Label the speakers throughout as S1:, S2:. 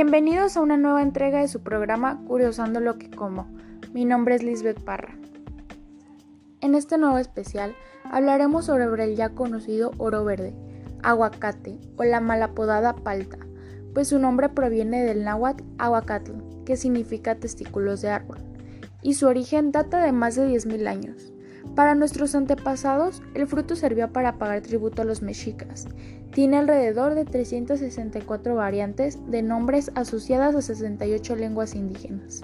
S1: Bienvenidos a una nueva entrega de su programa Curiosando lo que como. Mi nombre es Lisbeth Parra. En este nuevo especial hablaremos sobre el ya conocido oro verde, aguacate o la malapodada palta, pues su nombre proviene del náhuatl aguacatl, que significa testículos de árbol, y su origen data de más de 10.000 años. Para nuestros antepasados, el fruto servía para pagar tributo a los mexicas. Tiene alrededor de 364 variantes de nombres asociadas a 68 lenguas indígenas.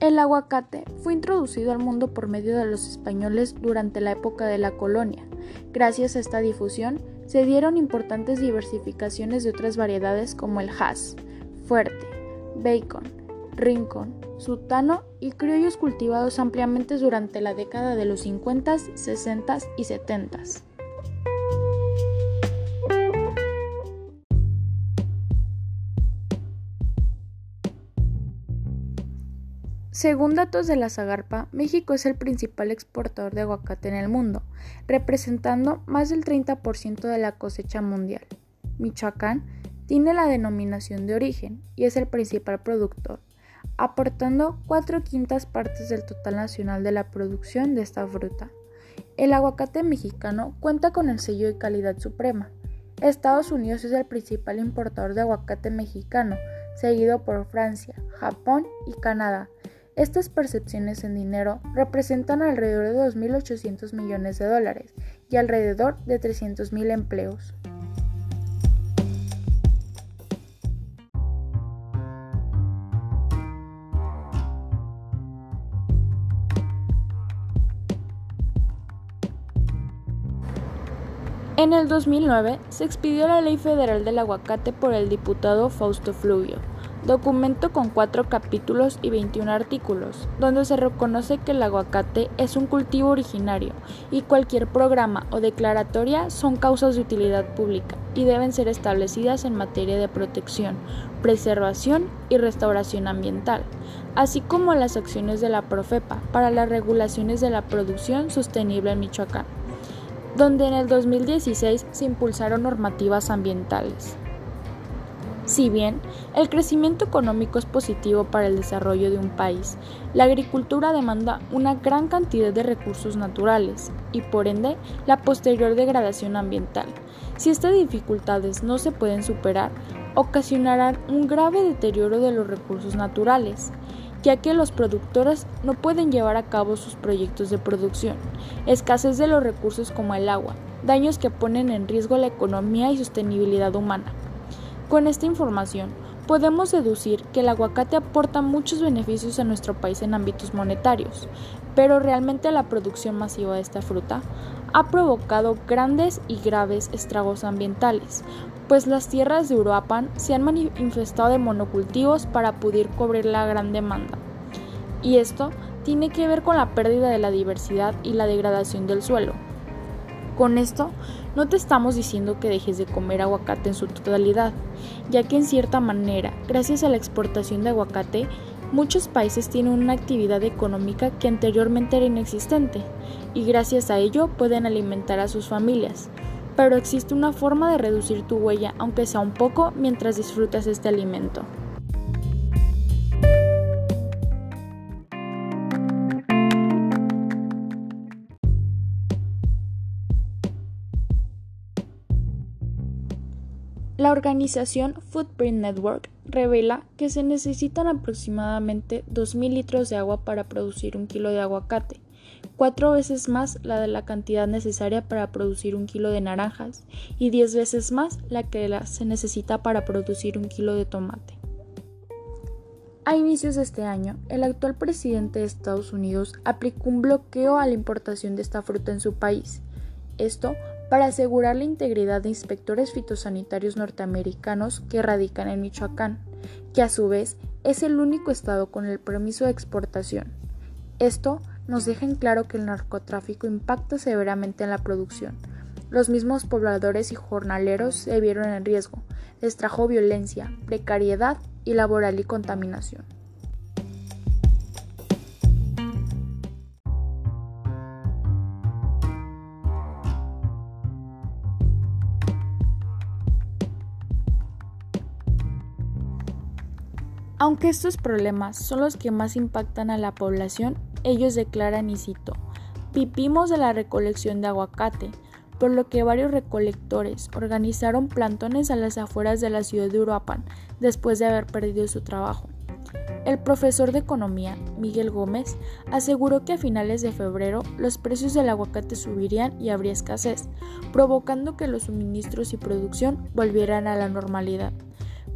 S1: El aguacate fue introducido al mundo por medio de los españoles durante la época de la colonia. Gracias a esta difusión, se dieron importantes diversificaciones de otras variedades como el Hass, Fuerte, Bacon, Rincón, Sutano y criollos cultivados ampliamente durante la década de los 50, 60 y 70. Según datos de la Zagarpa, México es el principal exportador de aguacate en el mundo, representando más del 30% de la cosecha mundial. Michoacán tiene la denominación de origen y es el principal productor, aportando cuatro quintas partes del total nacional de la producción de esta fruta. El aguacate mexicano cuenta con el sello de calidad suprema. Estados Unidos es el principal importador de aguacate mexicano, seguido por Francia, Japón y Canadá. Estas percepciones en dinero representan alrededor de 2.800 millones de dólares y alrededor de 300.000 empleos. En el 2009 se expidió la Ley Federal del Aguacate por el diputado Fausto Fluvio, documento con cuatro capítulos y 21 artículos, donde se reconoce que el aguacate es un cultivo originario y cualquier programa o declaratoria son causas de utilidad pública y deben ser establecidas en materia de protección, preservación y restauración ambiental, así como las acciones de la Profepa para las regulaciones de la producción sostenible en Michoacán donde en el 2016 se impulsaron normativas ambientales. Si bien el crecimiento económico es positivo para el desarrollo de un país, la agricultura demanda una gran cantidad de recursos naturales y por ende la posterior degradación ambiental. Si estas dificultades no se pueden superar, ocasionarán un grave deterioro de los recursos naturales, ya que los productores no pueden llevar a cabo sus proyectos de producción, escasez de los recursos como el agua, daños que ponen en riesgo la economía y sostenibilidad humana. Con esta información, podemos deducir que el aguacate aporta muchos beneficios a nuestro país en ámbitos monetarios, pero realmente la producción masiva de esta fruta ha provocado grandes y graves estragos ambientales, pues las tierras de Uruapan se han manifestado de monocultivos para poder cubrir la gran demanda. Y esto tiene que ver con la pérdida de la diversidad y la degradación del suelo. Con esto, no te estamos diciendo que dejes de comer aguacate en su totalidad, ya que en cierta manera, gracias a la exportación de aguacate, muchos países tienen una actividad económica que anteriormente era inexistente, y gracias a ello pueden alimentar a sus familias pero existe una forma de reducir tu huella, aunque sea un poco, mientras disfrutas este alimento. La organización Footprint Network revela que se necesitan aproximadamente 2.000 litros de agua para producir un kilo de aguacate, cuatro veces más la de la cantidad necesaria para producir un kilo de naranjas y diez veces más la que se necesita para producir un kilo de tomate. A inicios de este año, el actual presidente de Estados Unidos aplicó un bloqueo a la importación de esta fruta en su país. Esto para asegurar la integridad de inspectores fitosanitarios norteamericanos que radican en Michoacán, que a su vez es el único estado con el permiso de exportación. Esto nos dejan claro que el narcotráfico impacta severamente en la producción. Los mismos pobladores y jornaleros se vieron en riesgo, les trajo violencia, precariedad y laboral y contaminación. Aunque estos problemas son los que más impactan a la población, ellos declaran y cito, pipimos de la recolección de aguacate, por lo que varios recolectores organizaron plantones a las afueras de la ciudad de Uruapan después de haber perdido su trabajo. El profesor de economía, Miguel Gómez, aseguró que a finales de febrero los precios del aguacate subirían y habría escasez, provocando que los suministros y producción volvieran a la normalidad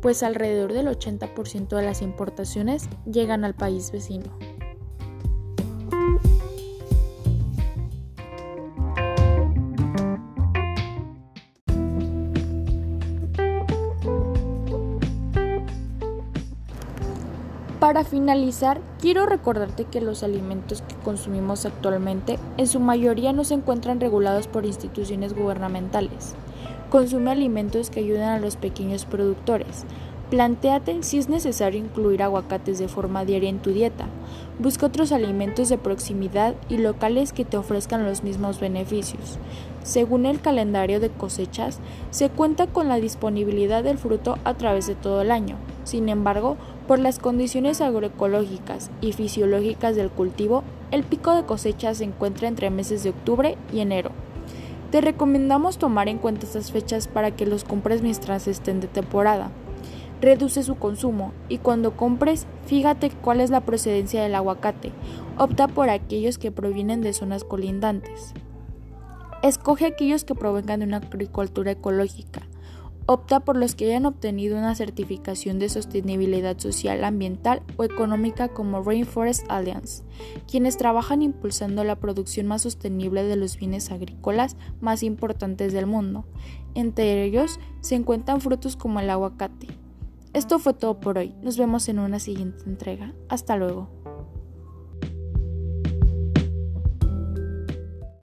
S1: pues alrededor del 80% de las importaciones llegan al país vecino. Para finalizar, quiero recordarte que los alimentos que consumimos actualmente en su mayoría no se encuentran regulados por instituciones gubernamentales. Consume alimentos que ayuden a los pequeños productores. Plantéate si es necesario incluir aguacates de forma diaria en tu dieta. Busca otros alimentos de proximidad y locales que te ofrezcan los mismos beneficios. Según el calendario de cosechas, se cuenta con la disponibilidad del fruto a través de todo el año. Sin embargo, por las condiciones agroecológicas y fisiológicas del cultivo, el pico de cosecha se encuentra entre meses de octubre y enero. Te recomendamos tomar en cuenta estas fechas para que los compres mientras estén de temporada. Reduce su consumo y cuando compres, fíjate cuál es la procedencia del aguacate. Opta por aquellos que provienen de zonas colindantes. Escoge aquellos que provengan de una agricultura ecológica. Opta por los que hayan obtenido una certificación de sostenibilidad social, ambiental o económica como Rainforest Alliance, quienes trabajan impulsando la producción más sostenible de los bienes agrícolas más importantes del mundo. Entre ellos se encuentran frutos como el aguacate. Esto fue todo por hoy. Nos vemos en una siguiente entrega. Hasta luego.